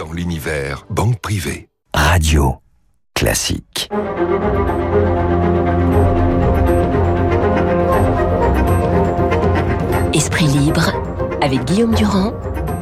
dans l'univers banque privée. Radio classique. Esprit libre avec Guillaume Durand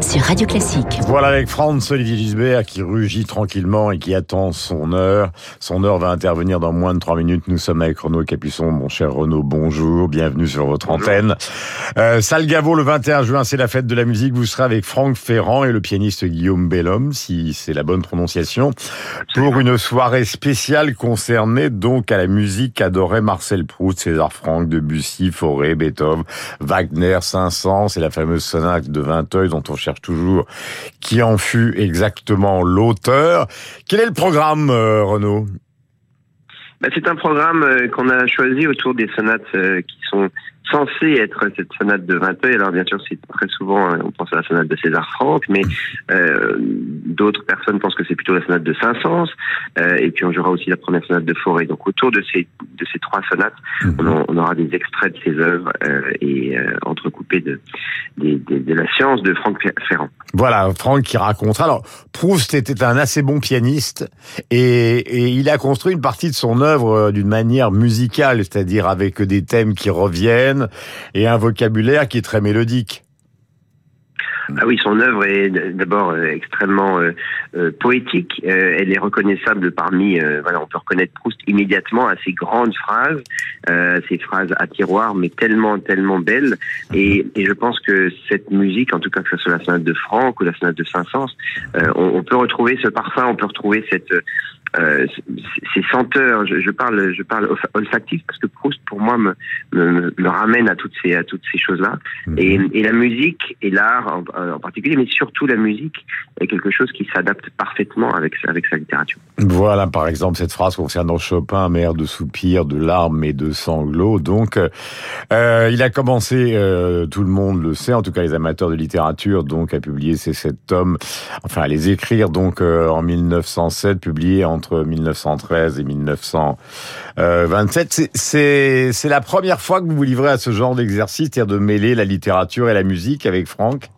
sur Radio Classique. Voilà avec Franz Olivier Gisbert qui rugit tranquillement et qui attend son heure. Son heure va intervenir dans moins de trois minutes. Nous sommes avec Renaud Capuçon. Mon cher Renaud, bonjour. Bienvenue sur votre antenne. Euh, Salgavo, le 21 juin, c'est la fête de la musique. Vous serez avec Franck Ferrand et le pianiste Guillaume Bellhomme, si c'est la bonne prononciation, pour une soirée spéciale concernée donc à la musique adorée Marcel Proust, César Franck, Debussy, Fauré, Beethoven, Wagner, Saint-Saëns et la fameuse sonate de Vinteuil dont on cherche toujours qui en fut exactement l'auteur. Quel est le programme, euh, Renaud? Bah, C'est un programme euh, qu'on a choisi autour des sonates euh, qui sont censé être cette sonate de Vinteuil. Alors bien sûr, c'est très souvent, on pense à la sonate de César Franck, mais euh, d'autres personnes pensent que c'est plutôt la sonate de Saint-Saëns. Euh, et puis on jouera aussi la première sonate de Forêt. Donc autour de ces de ces trois sonates, mhm. on, on, aura des extraits de ces œuvres euh, et euh, entrecoupés de, de, de, de, la science de Franck Ferrand. Voilà, Franck qui raconte. Alors Proust était un assez bon pianiste et, et il a construit une partie de son œuvre d'une manière musicale, c'est-à-dire avec des thèmes qui reviennent et un vocabulaire qui est très mélodique. Ah oui, son œuvre est d'abord euh, extrêmement euh, euh, poétique. Elle est reconnaissable parmi, voilà, on peut reconnaître Proust immédiatement à ses grandes phrases, ces phrases à tiroir, mais tellement, tellement belles. Et, et, je pense que cette musique, en tout cas que ce soit la sonate de Franck ou la sonate de Saint-Saëns, on, on, peut retrouver ce parfum, on peut retrouver cette euh, ces senteurs, je, je, parle, je parle olfactif parce que Proust pour moi me, me, me ramène à toutes ces à toutes ces choses-là. Mmh. Et, et, la musique et l'art en, en, particulier, mais surtout la musique est quelque chose qui s'adapte parfaitement avec avec sa littérature. Voilà, par exemple cette phrase concernant Chopin, mère de soupirs, de larmes et de sanglots. Donc, euh, il a commencé, euh, tout le monde le sait, en tout cas les amateurs de littérature, donc à publier ces sept tomes, enfin à les écrire donc euh, en 1907, publié en entre 1913 et 1927. C'est la première fois que vous vous livrez à ce genre d'exercice, c'est-à-dire de mêler la littérature et la musique avec Franck?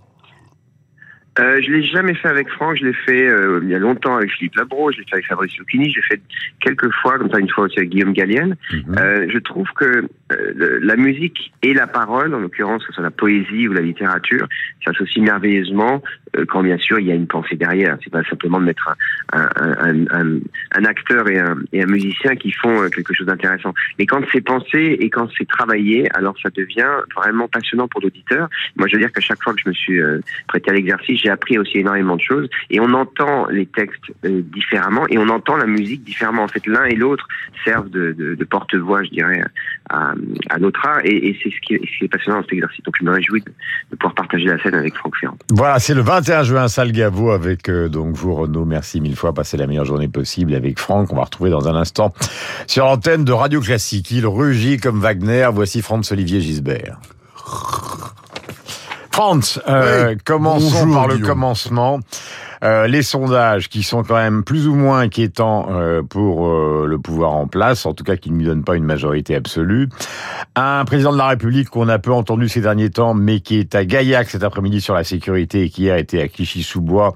Euh, je l'ai jamais fait avec Franck, je l'ai fait euh, il y a longtemps avec Philippe Labro, je l'ai fait avec Fabrice Lucchini, j'ai fait quelques fois, comme ça une fois aussi avec Guillaume Gallienne. -hmm. euh, je trouve que euh, la musique et la parole, en l'occurrence que ce soit la poésie ou la littérature, s'associent merveilleusement quand bien sûr il y a une pensée derrière. C'est pas simplement de mettre un, un, un, un acteur et un, et un, musicien qui font euh, quelque chose d'intéressant. Mais quand c'est pensé et quand c'est travaillé, alors ça devient vraiment passionnant pour l'auditeur. Moi je veux dire qu'à chaque fois que je me suis euh, prêté à l'exercice, j'ai appris aussi énormément de choses et on entend les textes euh, différemment et on entend la musique différemment. En fait, l'un et l'autre servent de, de, de porte-voix, je dirais, à, à notre art et, et c'est ce, ce qui est passionnant dans cet exercice. Donc je me réjouis de, de pouvoir partager la scène avec Franck Ferrand. Voilà, c'est le 21 juin, Salgavo avec euh, donc vous, Renaud. Merci mille fois. Passez la meilleure journée possible avec Franck. On va retrouver dans un instant sur l'antenne de Radio Classique. Il rugit comme Wagner. Voici Franz Olivier Gisbert. Franz, euh, oui. commençons Bonjour, par le Guillaume. commencement. Euh, les sondages qui sont quand même plus ou moins inquiétants euh, pour euh, le pouvoir en place, en tout cas qui ne lui donnent pas une majorité absolue. Un président de la République qu'on a peu entendu ces derniers temps, mais qui est à Gaillac cet après-midi sur la sécurité et qui a été à Clichy-sous-Bois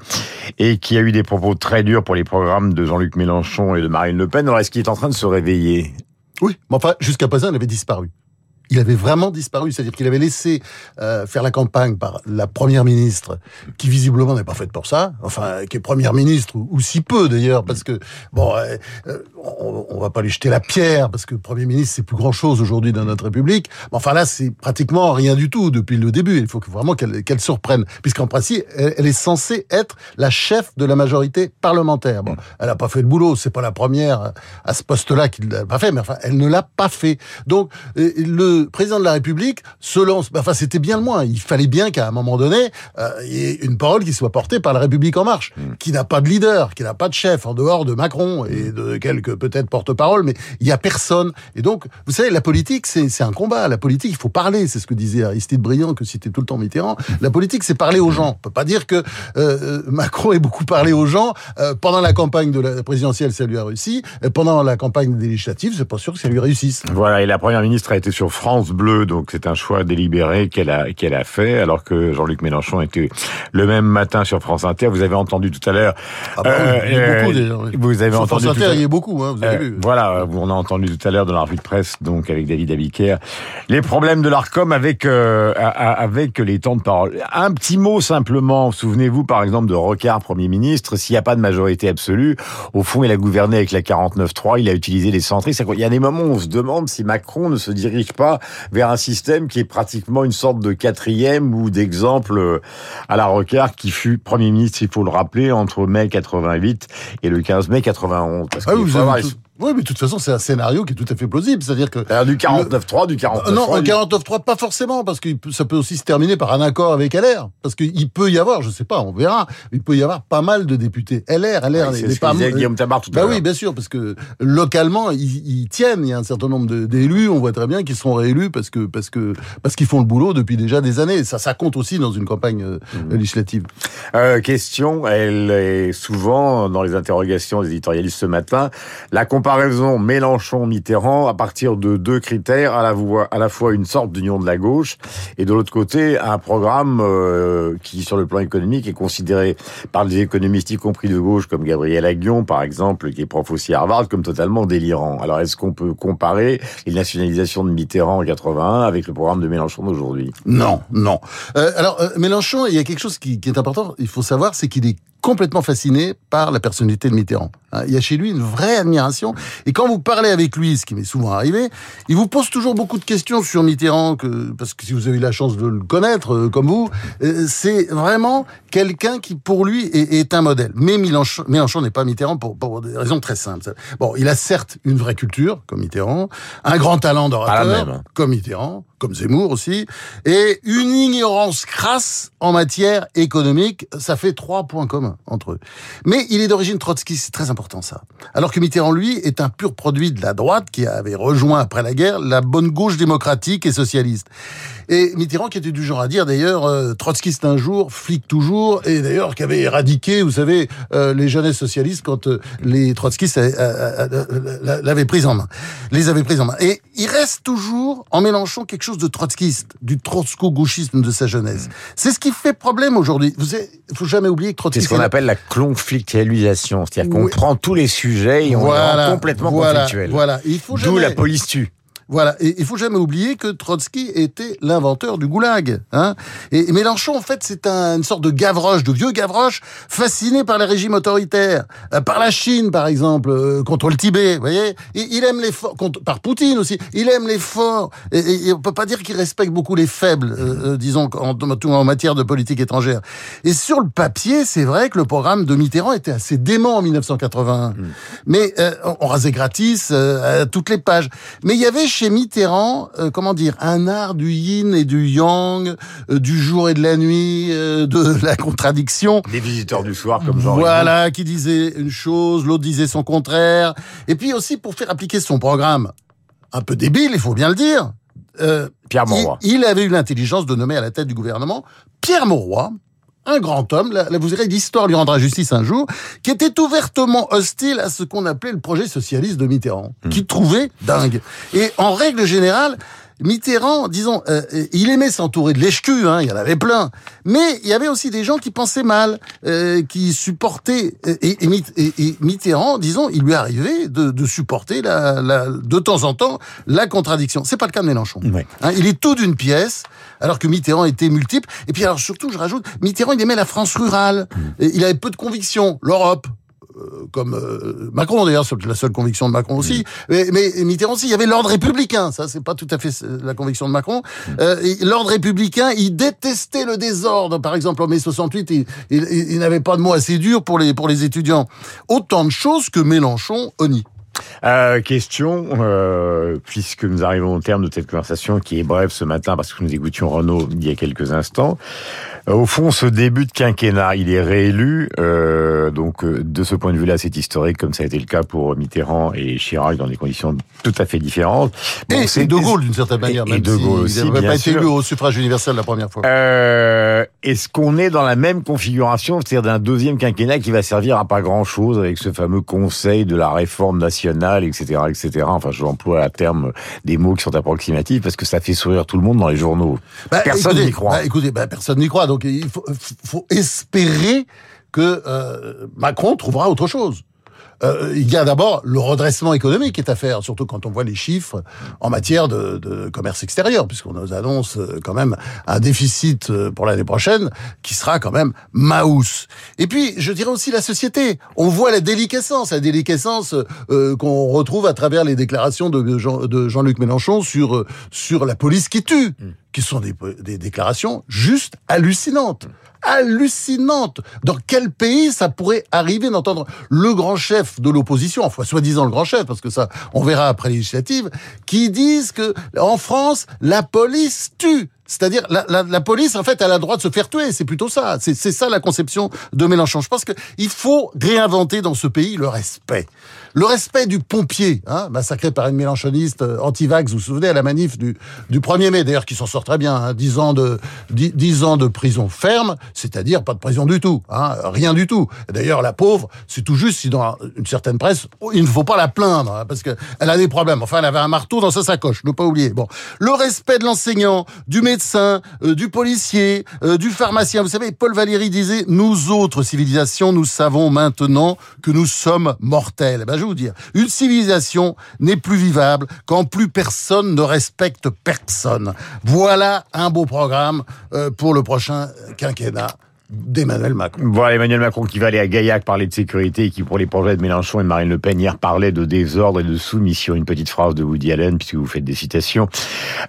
et qui a eu des propos très durs pour les programmes de Jean-Luc Mélenchon et de Marine Le Pen. Alors est-ce qu'il est en train de se réveiller? Oui, mais enfin, jusqu'à présent, il avait disparu il avait vraiment disparu, c'est-à-dire qu'il avait laissé euh, faire la campagne par la première ministre, qui visiblement n'est pas faite pour ça, enfin qui est première ministre ou, ou si peu d'ailleurs, parce que bon, euh, on, on, va pas lui jeter la pierre parce que premier ministre c'est plus grand chose aujourd'hui dans notre République. Mais enfin là c'est pratiquement rien du tout depuis le début. Il faut que vraiment qu'elle qu surprenne, puisqu'en principe elle, elle, est censée être la chef de la majorité parlementaire. Bon, elle a pas fait le boulot, c'est pas la première à ce poste-là qu'il l'a pas fait, mais enfin elle ne l'a pas fait. Donc le président de la République se lance. Enfin, c'était bien le moins. Il fallait bien qu'à un moment donné, euh, il y ait une parole qui soit portée par la République en marche, mmh. qui n'a pas de leader, qui n'a pas de chef en dehors de Macron et de quelques peut-être porte-parole, mais il y a personne. Et donc, vous savez, la politique, c'est un combat. La politique, il faut parler. C'est ce que disait Aristide Briand, que citait tout le temps Mitterrand. La politique, c'est parler aux gens. On peut pas dire que euh, Macron ait beaucoup parlé aux gens euh, pendant la campagne de la présidentielle, ça lui a réussi. Pendant la campagne des législatives, c'est pas sûr que ça lui réussisse. Voilà. Et la première ministre a été sur France Bleu, donc c'est un choix délibéré qu'elle a qu'elle a fait, alors que Jean-Luc Mélenchon était le même matin sur France Inter. Vous avez entendu tout à l'heure. Ah bah oui, il y a beaucoup déjà. oui. Vous avez Sur entendu France Inter, il y a beaucoup, hein, vous avez Euh, vu. voilà, on a entendu tout à l'heure dans la revue de presse, donc avec David Abiker, les problèmes de l'Arcom avec euh, avec les temps de parole. Un petit mot simplement. Souvenez-vous par exemple de Rocard, Premier ministre. S'il n'y a pas de majorité absolue, au fond, il a gouverné avec la 49-3. Il a utilisé les centristes. Il y a des moments où on se demande si Macron ne se dirige pas vers un système qui est pratiquement une sorte de quatrième ou d'exemple euh, à la Rocard, qui fut Premier ministre, il faut le rappeler, entre mai 88 et le 15 mai 91. Parce Ah qu'il oui, faut vous avoir avez tout- oui, mais de toute façon, c'est un scénario qui est tout à fait plausible. C'est-à-dire que Alors, du 49-3, du 49-3. Euh, non, un du- 49.3, pas forcément, parce que ça peut aussi se terminer par un accord avec LR. Parce qu'il peut y avoir, je sais pas, on verra, il peut y avoir pas mal de députés LR, LR Oui, c'est ce pas... disait Guillaume Tabar tout à Bah oui, bien sûr, parce que localement, ils, ils tiennent. Il y a un certain nombre d'élus, on voit très bien qu'ils seront réélus parce que parce que parce qu'ils font le boulot depuis déjà des années. Ça, ça compte aussi dans une campagne euh, Mmh. législative. Euh, question, elle est souvent dans les interrogations des éditorialistes ce matin, la comparaison Mélenchon-Mitterrand à partir de deux critères, à la, fois, une sorte d'union de la gauche et de l'autre côté un programme euh, qui, sur le plan économique, est considéré par les économistes, y compris de gauche, comme Gabriel Aguillon, par exemple, qui est prof aussi à Harvard, comme totalement délirant. Alors, est-ce qu'on peut comparer les nationalisations de Mitterrand en 81 avec le programme de Mélenchon d'aujourd'hui? Non, non. Euh, alors euh, Mélenchon, il y a quelque chose qui est important. Il faut savoir, c'est qu'il est complètement fasciné par la personnalité de Mitterrand. Hein, Il y a chez lui une vraie admiration. Et quand vous parlez avec lui, ce qui m'est souvent arrivé, il vous pose toujours beaucoup de questions sur Mitterrand, que, parce que si vous avez eu la chance de le connaître, euh, comme vous, euh, c'est vraiment quelqu'un qui, pour lui, est, est un modèle. Mais Mélenchon, Mélenchon n'est pas Mitterrand pour, pour des raisons très simples. Bon, il a certes une vraie culture, comme Mitterrand, un grand talent d'orateur, même. comme Mitterrand, comme Zemmour aussi, et une ignorance crasse en matière économique. Ça fait trois points communs entre eux. Mais il est d'origine trotskiste, c'est très important Alors que Mitterrand, lui, est un pur produit de la droite qui avait rejoint après la guerre la bonne gauche démocratique et socialiste. Et Mitterrand qui était du genre à dire d'ailleurs euh, trotskiste un jour, flic toujours, et d'ailleurs qui avait éradiqué, vous savez, euh, les jeunesses socialistes quand euh, les trotskistes euh, euh, euh, l'avaient prise en main, les avaient prises en main. Et il reste toujours en Mélenchon quelque chose de trotskiste, du trotsko-gauchisme de sa jeunesse. C'est ce qui fait problème aujourd'hui. Vous avez- il faut jamais oublier que C'est Trotsky ce qu'on c'est appelle la conflictualisation, c'est-à-dire qu'on Oui. prend tous les sujets et on les rend complètement voilà, conflictuels. Voilà, il faut D'où jamais... la police tue. Voilà, et il faut jamais oublier que Trotsky était l'inventeur du goulag. Hein et, Mélenchon, en fait, c'est un, une sorte de Gavroche, de vieux Gavroche, fasciné par les régimes autoritaires, euh, par la Chine, par exemple, euh, contre le Tibet. Vous voyez, il, il aime les forts, par Poutine aussi. Il aime les forts. Et, et- et on peut pas dire qu'il respecte beaucoup les faibles, euh, disons, en, en, en matière de politique étrangère. Et sur le papier, c'est vrai que le programme de Mitterrand était assez dément en 1981. Mais euh, on, on rasait gratis euh, à toutes les pages. Mais il y avait chez Mitterrand, euh, comment dire, un art du yin et du yang, euh, du jour et de la nuit, euh, de la contradiction. Des visiteurs du soir comme Jean Voilà, qui disait une chose, l'autre disait son contraire. Et puis aussi pour faire appliquer son programme, un peu débile, il faut bien le dire. euh, Pierre il, Mauroy. il avait eu l'intelligence de nommer à la tête du gouvernement Pierre Mauroy, un grand homme, là, là, vous verrez, l'histoire lui rendra justice un jour, qui était ouvertement hostile à ce qu'on appelait le projet socialiste de Mitterrand, qui trouvait dingue. Et en règle générale, Mitterrand, disons, euh, il aimait s'entourer de lèche-cul, hein, il y en avait plein. Mais il y avait aussi des gens qui pensaient mal, euh, qui supportaient. Et, et, et- Mitterrand, disons, il lui arrivait de, de supporter la, la- de temps en temps la contradiction. C'est pas le cas de Mélenchon. Ouais. Hein, il est tout d'une pièce, alors que Mitterrand était multiple. Et puis alors surtout, je rajoute, Mitterrand, il aimait la France rurale. Et il avait peu de convictions. L'Europe. euh, comme euh, Macron d'ailleurs, c'est la seule conviction de Macron aussi. Mais, mais Mitterrand aussi, il y avait l'ordre républicain. Ça, c'est pas tout à fait euh, la conviction de Macron. Euh, et l'ordre républicain, il détestait le désordre. Par exemple, en mai 68, il, il, n'avait pas de mots assez durs pour les pour les étudiants. Autant de choses que Mélenchon honni. Euh, question, euh, puisque nous arrivons au terme de cette conversation qui est brève ce matin parce que nous écoutions Renaud il y a quelques instants. Euh, au fond, ce début de quinquennat, il est réélu, donc de ce point de vue-là, c'est historique, comme ça a été le cas pour Mitterrand et Chirac dans des conditions tout à fait différentes. Bon, et c'est- De Gaulle d'une certaine manière. et même De si Gaulle aussi, bien pas été élu au suffrage universel la première fois. Est-ce qu'on est dans la même configuration, c'est-à-dire d'un deuxième quinquennat qui va servir à pas grand-chose avec ce fameux Conseil de la réforme nationale nationale, etc., etc. Enfin, j'emploie à terme des mots qui sont approximatifs parce que ça fait sourire tout le monde dans les journaux. Bah, personne n'y croit. bah, écoutez, bah, personne n'y croit. Donc il faut, faut espérer que euh, Macron trouvera autre chose. Euh, il y a d'abord le redressement économique qui est à faire, surtout quand on voit les chiffres en matière de, de commerce extérieur, puisqu'on nous annonce euh, quand même un déficit euh, pour l'année prochaine qui sera quand même maous. Et puis, je dirais aussi la société. On voit la déliquescence, la déliquescence euh, qu'on retrouve à travers les déclarations de, Jean, de Jean-Luc Mélenchon sur euh, sur la police qui tue, qui sont des, des déclarations juste hallucinantes hallucinante. Dans quel pays ça pourrait arriver d'entendre le grand chef de l'opposition, enfin soi-disant le grand chef, parce que ça, on verra après l'initiative, qui disent que en France, la police tue. C'est-à-dire, la, la, la, police, en fait, elle a le droit de se faire tuer. C'est plutôt ça. C'est ça la conception de Mélenchon. Je pense qu'il faut réinventer dans ce pays le respect. Le respect du pompier, hein, massacré par une mélanchoniste euh, anti-vax, vous vous souvenez, à la manif du, du 1er mai, d'ailleurs, qui s'en sort très bien, hein, 10, ans de, 10, 10, ans de prison ferme, c'est-à-dire pas de prison du tout, hein, rien du tout. D'ailleurs, la pauvre, c'est tout juste si dans une certaine presse, il ne faut pas la plaindre, hein, parce qu'elle a des problèmes. Enfin, elle avait un marteau dans sa sacoche, ne pas oublier. Bon, le respect de l'enseignant, du médecin, euh, du policier, euh, du pharmacien. Vous savez, Paul Valéry disait, nous autres civilisations, nous savons maintenant que nous sommes mortels. Ben, vous dire, une civilisation n'est plus vivable quand plus personne ne respecte personne. Voilà un beau programme euh, pour le prochain quinquennat d'Emmanuel Macron. Voilà Emmanuel Macron qui va aller à Gaillac parler de sécurité et qui, pour les projets de Mélenchon et Marine Le Pen, hier parlait de désordre et de soumission. Une petite phrase de Woody Allen, puisque vous faites des citations,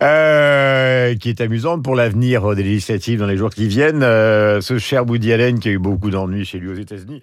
euh, qui est amusante pour l'avenir des législatives dans les jours qui viennent. Euh, ce cher Woody Allen qui a eu beaucoup d'ennuis chez lui aux États-Unis.